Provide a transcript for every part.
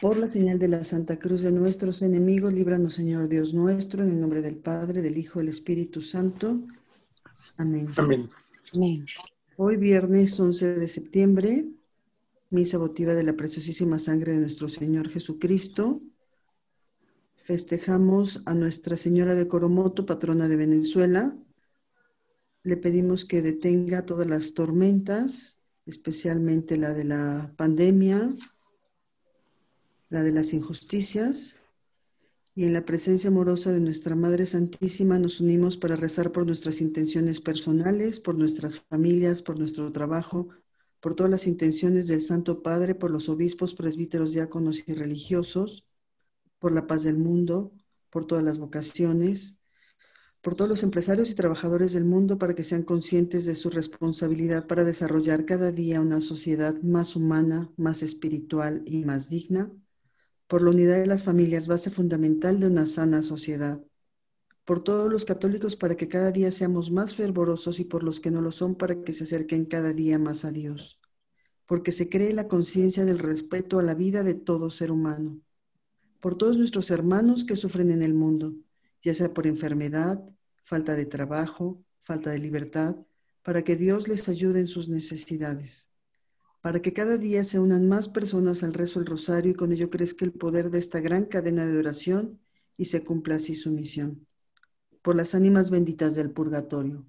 Por la señal de la Santa Cruz de nuestros enemigos, líbranos, Señor Dios nuestro, en el nombre del Padre, del Hijo del Espíritu Santo. Amén. Amén. Amén. Hoy, viernes 11 de septiembre, misa votiva de la preciosísima sangre de nuestro Señor Jesucristo. Festejamos a Nuestra Señora de Coromoto, patrona de Venezuela. Le pedimos que detenga todas las tormentas, especialmente la de la pandemia, la de las injusticias, y en la presencia amorosa de nuestra Madre Santísima nos unimos para rezar por nuestras intenciones personales, por nuestras familias, por nuestro trabajo, por todas las intenciones del Santo Padre, por los obispos, presbíteros, diáconos y religiosos, por la paz del mundo, por todas las vocaciones, por todos los empresarios y trabajadores del mundo para que sean conscientes de su responsabilidad para desarrollar cada día una sociedad más humana, más espiritual y más digna por la unidad de las familias, base fundamental de una sana sociedad, por todos los católicos para que cada día seamos más fervorosos y por los que no lo son para que se acerquen cada día más a Dios, porque se cree la conciencia del respeto a la vida de todo ser humano, por todos nuestros hermanos que sufren en el mundo, ya sea por enfermedad, falta de trabajo, falta de libertad, para que Dios les ayude en sus necesidades para que cada día se unan más personas al rezo del rosario y con ello crezca el poder de esta gran cadena de oración y se cumpla así su misión. Por las ánimas benditas del purgatorio.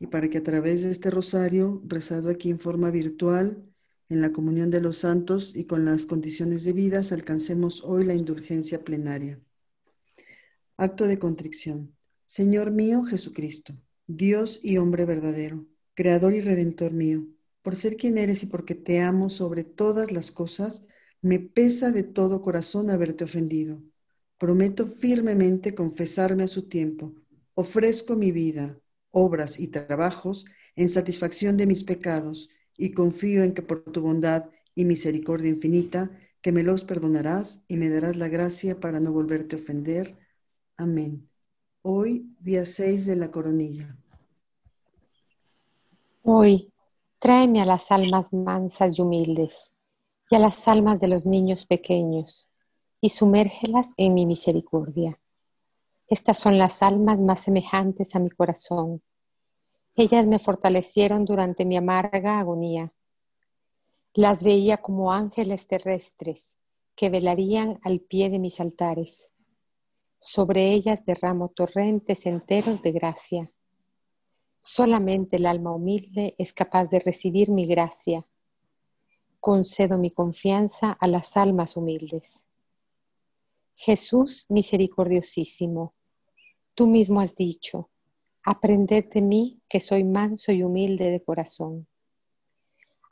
Y para que a través de este rosario, rezado aquí en forma virtual, en la comunión de los santos y con las condiciones debidas, alcancemos hoy la indulgencia plenaria. Acto de contrición. Señor mío Jesucristo, Dios y hombre verdadero Creador y Redentor mío, por ser quien eres y porque te amo sobre todas las cosas, me pesa de todo corazón haberte ofendido. Prometo firmemente confesarme a su tiempo. Ofrezco mi vida, obras y trabajos en satisfacción de mis pecados y confío en que por tu bondad y misericordia infinita, que me los perdonarás y me darás la gracia para no volverte a ofender. Amén. Hoy, día 6 de la coronilla. Hoy, tráeme a las almas mansas y humildes y a las almas de los niños pequeños y sumérgelas en mi misericordia. Estas son las almas más semejantes a mi corazón. Ellas me fortalecieron durante mi amarga agonía. Las veía como ángeles terrestres que velarían al pie de mis altares. Sobre ellas derramo torrentes enteros de gracia Solamente el alma humilde es capaz de recibir mi gracia. Concedo mi confianza a las almas humildes. Jesús misericordiosísimo, tú mismo has dicho, aprended de mí que soy manso y humilde de corazón.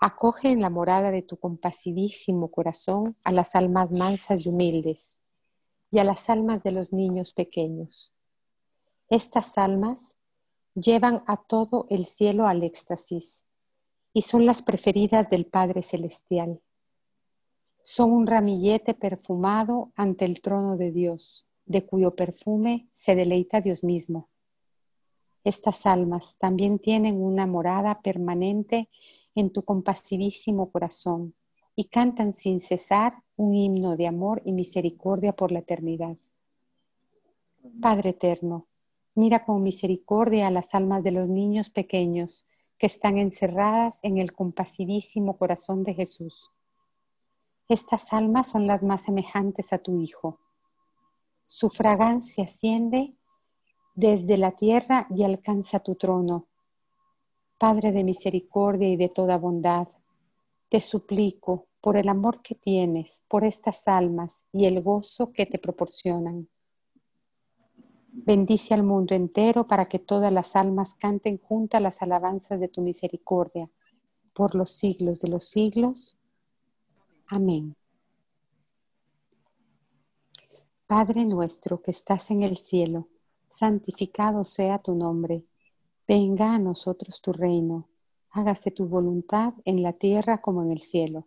Acoge en la morada de tu compasivísimo corazón a las almas mansas y humildes y a las almas de los niños pequeños. Estas almas llevan a todo el cielo al éxtasis y son las preferidas del Padre Celestial. Son un ramillete perfumado ante el trono de Dios, de cuyo perfume se deleita Dios mismo. Estas almas también tienen una morada permanente en tu compasivísimo corazón y cantan sin cesar un himno de amor y misericordia por la eternidad. Padre eterno, Mira con misericordia a las almas de los niños pequeños que están encerradas en el compasivísimo corazón de Jesús. Estas almas son las más semejantes a tu Hijo. Su fragancia asciende desde la tierra y alcanza tu trono. Padre de misericordia y de toda bondad, te suplico por el amor que tienes por estas almas y el gozo que te proporcionan Bendice al mundo entero para que todas las almas canten juntas las alabanzas de tu misericordia por los siglos de los siglos. Amén. Padre nuestro que estás en el cielo, santificado sea tu nombre. Venga a nosotros tu reino. Hágase tu voluntad en la tierra como en el cielo.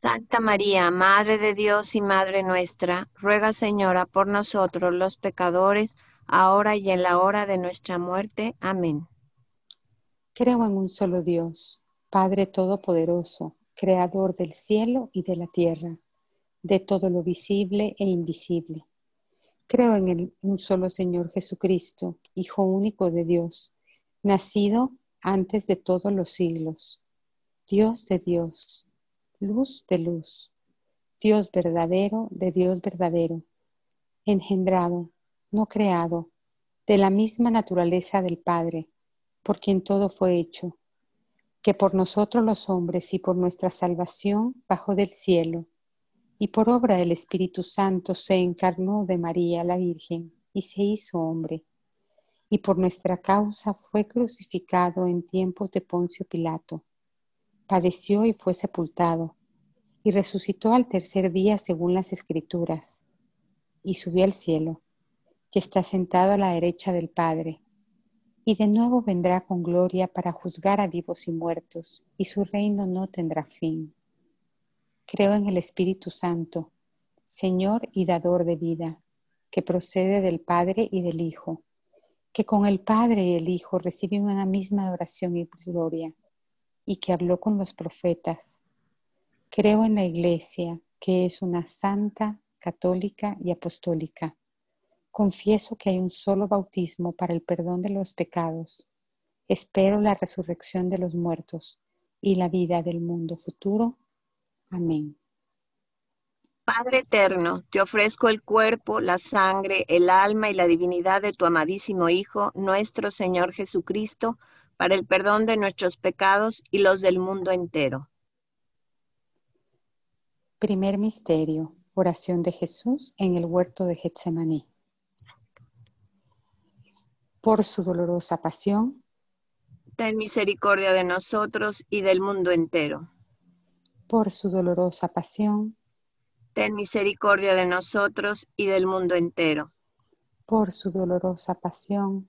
Santa María, Madre de Dios y Madre nuestra, ruega Señora por nosotros los pecadores, ahora y en la hora de nuestra muerte. Amén. Creo en un solo Dios, Padre Todopoderoso, Creador del cielo y de la tierra de todo lo visible e invisible. Creo en el, un solo Señor Jesucristo, Hijo único de Dios, nacido antes de todos los siglos, Dios de Dios, luz de luz, Dios verdadero de Dios verdadero, engendrado, no creado, de la misma naturaleza del Padre, por quien todo fue hecho, que por nosotros los hombres y por nuestra salvación bajó del cielo y por obra del Espíritu Santo se encarnó de María la Virgen y se hizo hombre, y por nuestra causa fue crucificado en tiempos de Poncio Pilato. Padeció y fue sepultado, y resucitó al tercer día según las Escrituras, y subió al cielo, y está sentado a la derecha del Padre, y de nuevo vendrá con gloria para juzgar a vivos y muertos, y su reino no tendrá fin. Creo en el Espíritu Santo, Señor y dador de vida, que procede del Padre y del Hijo, que con el Padre y el Hijo reciben una misma adoración y gloria, y que habló con los profetas. Creo en la Iglesia, que es una santa, católica y apostólica. Confieso que hay un solo bautismo para el perdón de los pecados. Espero la resurrección de los muertos y la vida del mundo futuro. Amén. Padre eterno, te ofrezco el cuerpo, la sangre, el alma y la divinidad de tu amadísimo Hijo, nuestro Señor Jesucristo, para el perdón de nuestros pecados y los del mundo entero. Primer misterio, oración de Jesús en el huerto de Getsemaní. Por su dolorosa pasión, ten misericordia de nosotros y del mundo entero por su dolorosa pasión. Ten misericordia de nosotros y del mundo entero. Por su dolorosa pasión.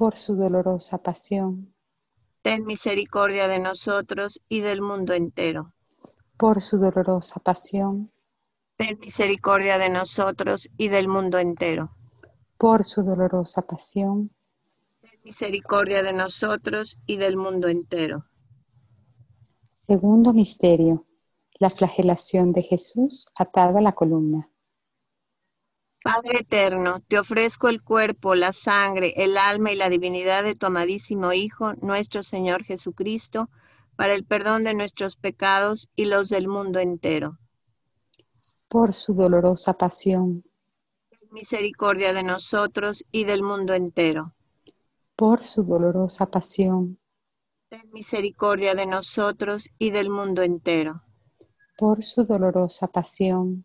Por su dolorosa pasión, ten misericordia de nosotros y del mundo entero. Por su dolorosa pasión, ten misericordia de nosotros y del mundo entero. Por su dolorosa pasión, ten misericordia de nosotros y del mundo entero. Segundo misterio, la flagelación de Jesús atado a la columna. Padre eterno, te ofrezco el cuerpo, la sangre, el alma y la divinidad de tu amadísimo Hijo, nuestro Señor Jesucristo, para el perdón de nuestros pecados y los del mundo entero. Por su dolorosa pasión. Misericordia de nosotros y del mundo entero. Por su dolorosa pasión Ten misericordia de nosotros y del mundo entero. Por su dolorosa pasión.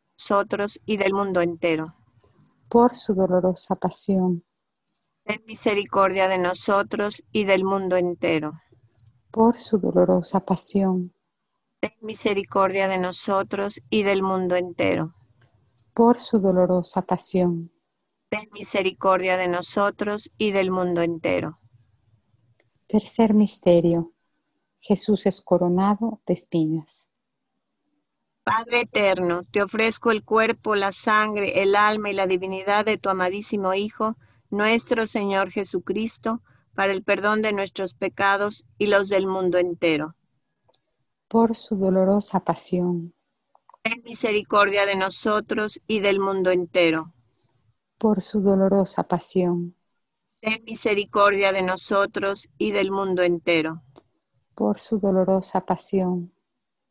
y del mundo entero. Por su dolorosa pasión. Ten misericordia de nosotros y del mundo entero. Por su dolorosa pasión. Ten misericordia de nosotros y del mundo entero. Por su dolorosa pasión. Ten misericordia de nosotros y del mundo entero. Tercer misterio. Jesús es coronado de espinas. Padre eterno, te ofrezco el cuerpo, la sangre, el alma y la divinidad de tu amadísimo Hijo, nuestro Señor Jesucristo, para el perdón de nuestros pecados y los del mundo entero. Por su dolorosa pasión, Ten misericordia de nosotros y del mundo entero. por su dolorosa pasión, Ten misericordia de nosotros y del mundo entero. por su dolorosa pasión,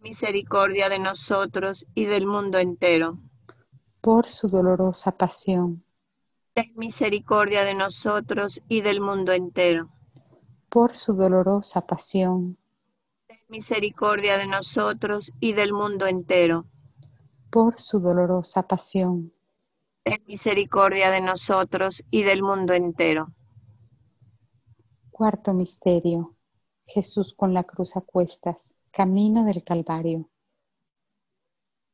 misericordia de nosotros y del mundo entero. por su dolorosa pasión, Ten misericordia de nosotros y del mundo entero. por su dolorosa pasión, Ten misericordia de nosotros y del mundo entero. por su dolorosa pasión, Ten misericordia de nosotros y del mundo entero. Cuarto misterio. Jesús con la cruz a cuestas, camino del Calvario.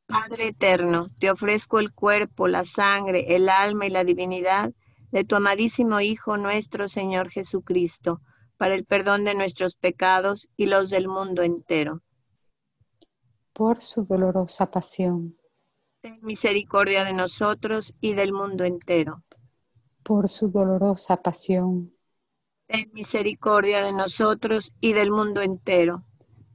Padre eterno, te ofrezco el cuerpo, la sangre, el alma y la divinidad de tu amadísimo Hijo nuestro Señor Jesucristo, para el perdón de nuestros pecados y los del mundo entero. Por su dolorosa pasión, Ten misericordia de nosotros y del mundo entero. por su dolorosa pasión, Ten misericordia de nosotros y del mundo entero.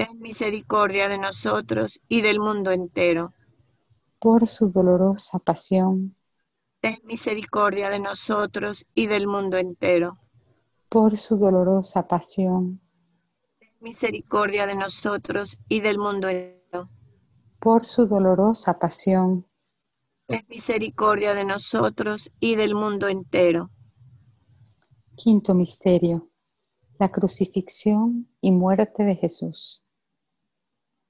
Ten misericordia de nosotros y del mundo entero. por su dolorosa pasión, Ten misericordia de nosotros y del mundo entero. por su dolorosa pasión, Ten misericordia de nosotros y del mundo entero. por su dolorosa pasión, Ten misericordia de nosotros y del mundo entero. Quinto misterio. La crucifixión y muerte de Jesús.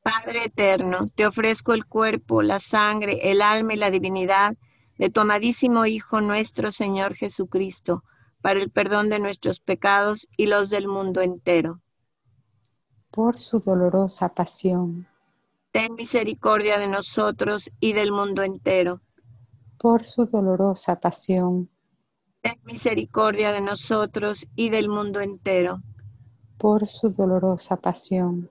Padre eterno, te ofrezco el cuerpo, la sangre, el alma y la divinidad de tu amadísimo Hijo nuestro Señor Jesucristo, para el perdón de nuestros pecados y los del mundo entero. Por su dolorosa pasión, Ten misericordia de nosotros y del mundo entero. por su dolorosa pasión, Ten misericordia de nosotros y del mundo entero. por su dolorosa pasión,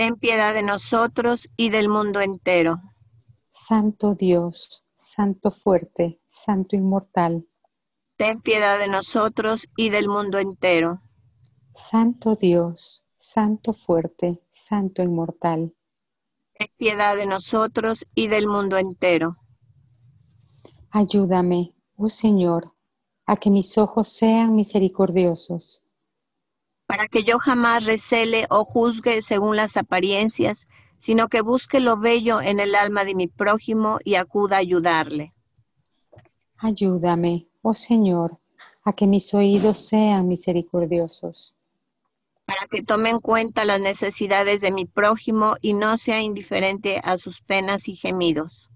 Ten piedad de nosotros y del mundo entero. Santo Dios, Santo fuerte, Santo inmortal, Ten piedad de nosotros y del mundo entero. Santo Dios, Santo fuerte, Santo inmortal, Ten piedad de nosotros y del mundo entero. ayúdame, oh Señor, a que mis ojos sean misericordiosos, Para que yo jamás recele o juzgue según las apariencias, sino que busque lo bello en el alma de mi prójimo y acuda a ayudarle. ayúdame, oh Señor, a que mis oídos sean misericordiosos, para que tome en cuenta las necesidades de mi prójimo y no sea indiferente a sus penas y gemidos.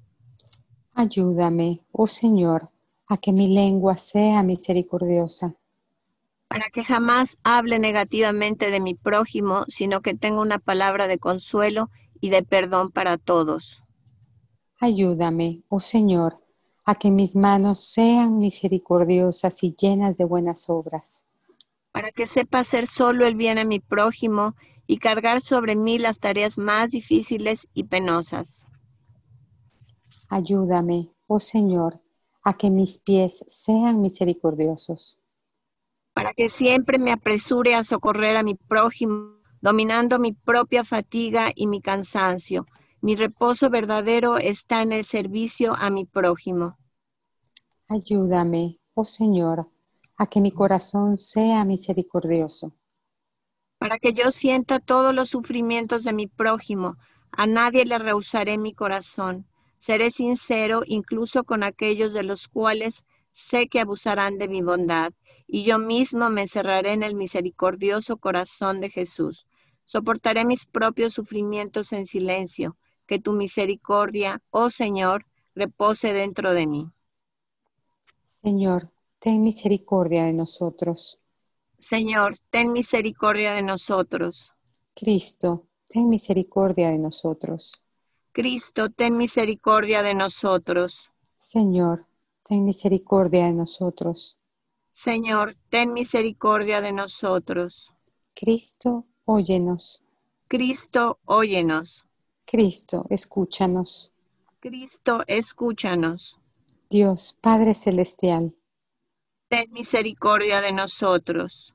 Ayúdame, oh Señor, a que mi lengua sea misericordiosa, para que jamás hable negativamente de mi prójimo, sino que tenga una palabra de consuelo y de perdón para todos. Ayúdame, oh Señor, a que mis manos sean misericordiosas y llenas de buenas obras, para que sepa hacer solo el bien a mi prójimo y cargar sobre mí las tareas más difíciles y penosas. Ayúdame, oh Señor, a que mis pies sean misericordiosos, para que siempre me apresure a socorrer a mi prójimo, dominando mi propia fatiga y mi cansancio. Mi reposo verdadero está en el servicio a mi prójimo. Ayúdame, oh Señor, a que mi corazón sea misericordioso, para que yo sienta todos los sufrimientos de mi prójimo. A nadie le rehusaré mi corazón. Seré sincero incluso con aquellos de los cuales sé que abusarán de mi bondad, y yo mismo me encerraré en el misericordioso corazón de Jesús. Soportaré mis propios sufrimientos en silencio, que tu misericordia, oh Señor, repose dentro de mí. Señor, ten misericordia de nosotros. Señor, ten misericordia de nosotros. Cristo, ten misericordia de nosotros. Cristo, ten misericordia de nosotros. Señor, ten misericordia de nosotros. Señor, ten misericordia de nosotros. Cristo, óyenos. Cristo, óyenos. Cristo, escúchanos. Cristo, escúchanos. Dios, Padre Celestial. Ten misericordia de nosotros.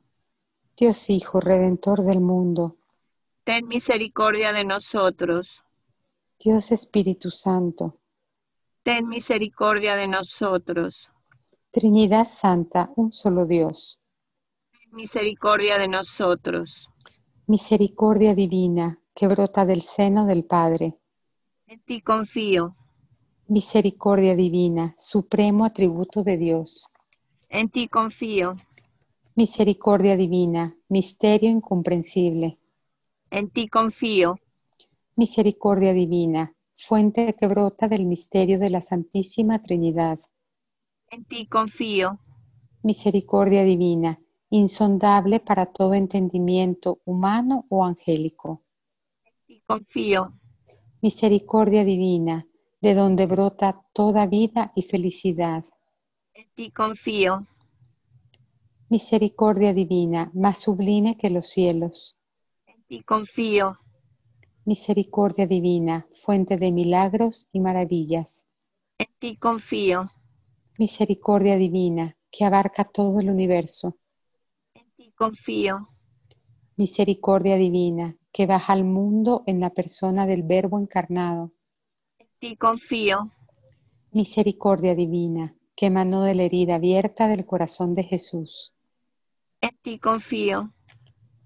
Dios Hijo, Redentor del mundo. Ten misericordia de nosotros. Dios Espíritu Santo. Ten misericordia de nosotros. Trinidad Santa, un solo Dios. Misericordia de nosotros. Misericordia divina que brota del seno del Padre. En ti confío. Misericordia divina, supremo atributo de Dios. En ti confío. Misericordia divina, misterio incomprensible. En ti confío. Misericordia divina, fuente que brota del misterio de la Santísima Trinidad. En ti confío. Misericordia divina, insondable para todo entendimiento humano o angélico. En ti confío. Misericordia divina, de donde brota toda vida y felicidad. En ti confío. Misericordia divina, más sublime que los cielos. En ti confío. Misericordia divina, fuente de milagros y maravillas. En ti confío. Misericordia divina, que abarca todo el universo. En ti confío. Misericordia divina, que baja al mundo en la persona del Verbo encarnado. En ti confío. Misericordia divina, que emanó de la herida abierta del corazón de Jesús. En ti confío.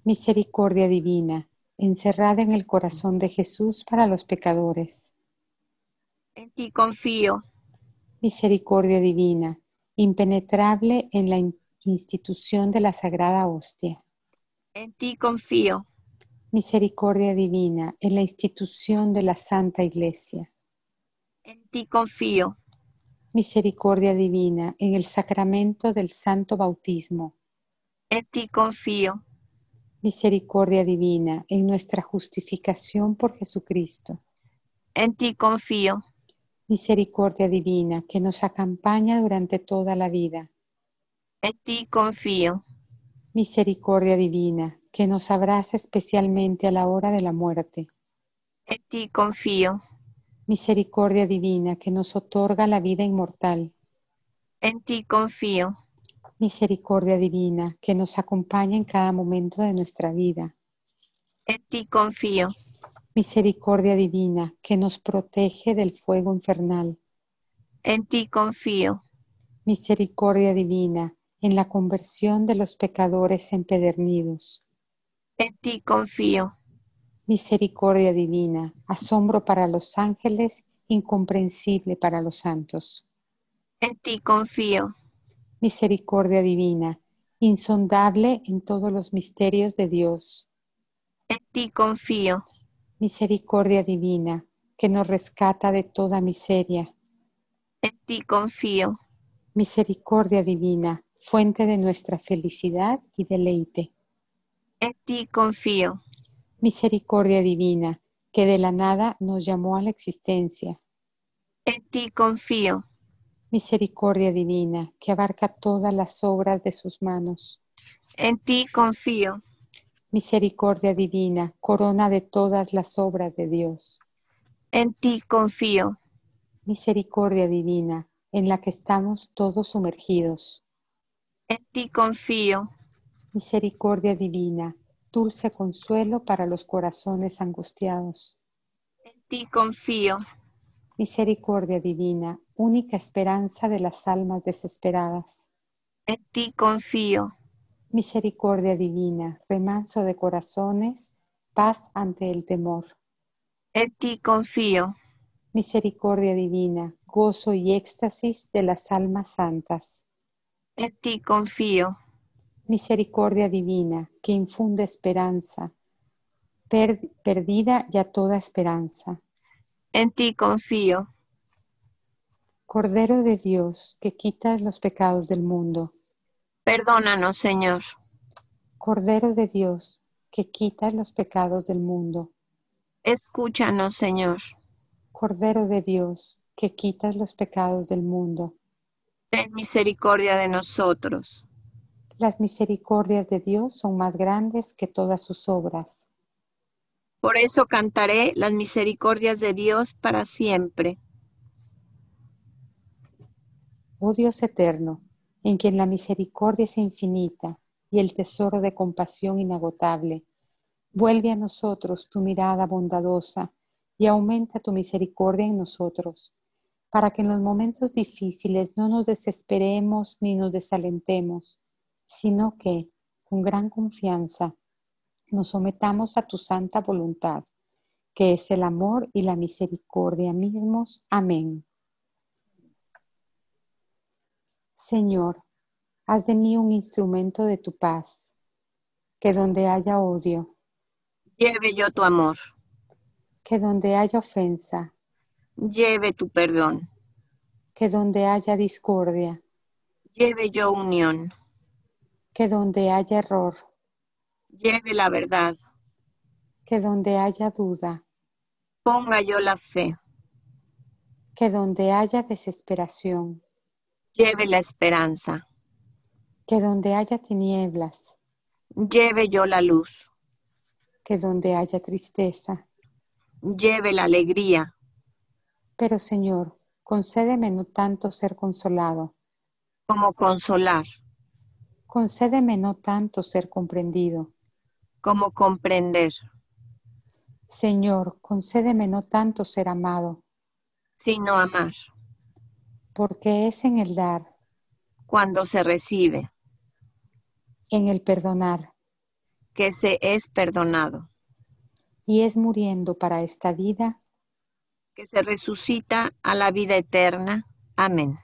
Misericordia divina, encerrada en el corazón de Jesús para los pecadores. En ti confío. Misericordia divina, impenetrable en la in- institución de la Sagrada Hostia. En ti confío. Misericordia divina, en la institución de la Santa Iglesia. En ti confío. Misericordia divina, en el sacramento del Santo Bautismo. En ti confío. Misericordia divina, en nuestra justificación por Jesucristo. En ti confío. Misericordia divina, que nos acompaña durante toda la vida. En ti confío. Misericordia divina, que nos abraza especialmente a la hora de la muerte. En ti confío. Misericordia divina, que nos otorga la vida inmortal. En ti confío. Misericordia divina, que nos acompaña en cada momento de nuestra vida. En ti confío. Misericordia divina, que nos protege del fuego infernal. En ti confío. Misericordia divina, en la conversión de los pecadores empedernidos. En ti confío. Misericordia divina, asombro para los ángeles, incomprensible para los santos. En ti confío. misericordia divina, insondable en todos los misterios de Dios. En ti confío, Misericordia divina, que nos rescata de toda miseria. en ti confío, Misericordia divina, fuente de nuestra felicidad y deleite. en ti confío, Misericordia divina, que de la nada nos llamó a la existencia. en ti confío, Misericordia divina, que abarca todas las obras de sus manos. en ti confío, Misericordia divina, corona de todas las obras de Dios. en ti confío, Misericordia divina, en la que estamos todos sumergidos. en ti confío, Misericordia divina, dulce consuelo para los corazones angustiados. en ti confío, Misericordia divina, única esperanza de las almas desesperadas. en ti confío, Misericordia divina, remanso de corazones, paz ante el temor. en ti confío, Misericordia divina, gozo y éxtasis de las almas santas. en ti confío, Misericordia divina, que infunde esperanza, per- perdida ya toda esperanza. en ti confío, Cordero de Dios, que quitas los pecados del mundo. Perdónanos, Señor, Cordero de Dios, que quitas los pecados del mundo. escúchanos, Señor, Cordero de Dios, que quitas los pecados del mundo. ten misericordia de nosotros, Las misericordias de Dios son más grandes que todas sus obras. por eso cantaré las misericordias de Dios para siempre. Oh Dios eterno, en quien la misericordia es infinita y el tesoro de compasión inagotable, vuelve a nosotros tu mirada bondadosa y aumenta tu misericordia en nosotros, para que en los momentos difíciles no nos desesperemos ni nos desalentemos, sino que, con gran confianza, nos sometamos a tu santa voluntad, que es el amor y la misericordia mismos. Amén. Señor, haz de mí un instrumento de tu paz, que donde haya odio, Lleve yo tu amor, que donde haya ofensa, lleve tu perdón, que donde haya discordia, lleve yo unión, que donde haya error, lleve la verdad, que donde haya duda, ponga yo la fe, que donde haya desesperación, lleve la esperanza, que donde haya tinieblas, lleve yo la luz, que donde haya tristeza. lleve la alegría, Pero Señor, concédeme no tanto ser consolado, como consolar, concédeme no tanto ser comprendido. como comprender, Señor, concédeme no tanto ser amado, sino amar, porque es en el dar, cuando se recibe, en el perdonar, que se es perdonado, y es muriendo para esta vida. que se resucita a la vida eterna. Amén.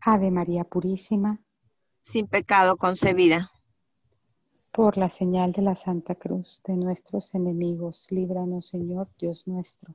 Ave María Purísima, Sin pecado concebida. por la señal de la Santa Cruz de nuestros enemigos, líbranos Señor Dios nuestro,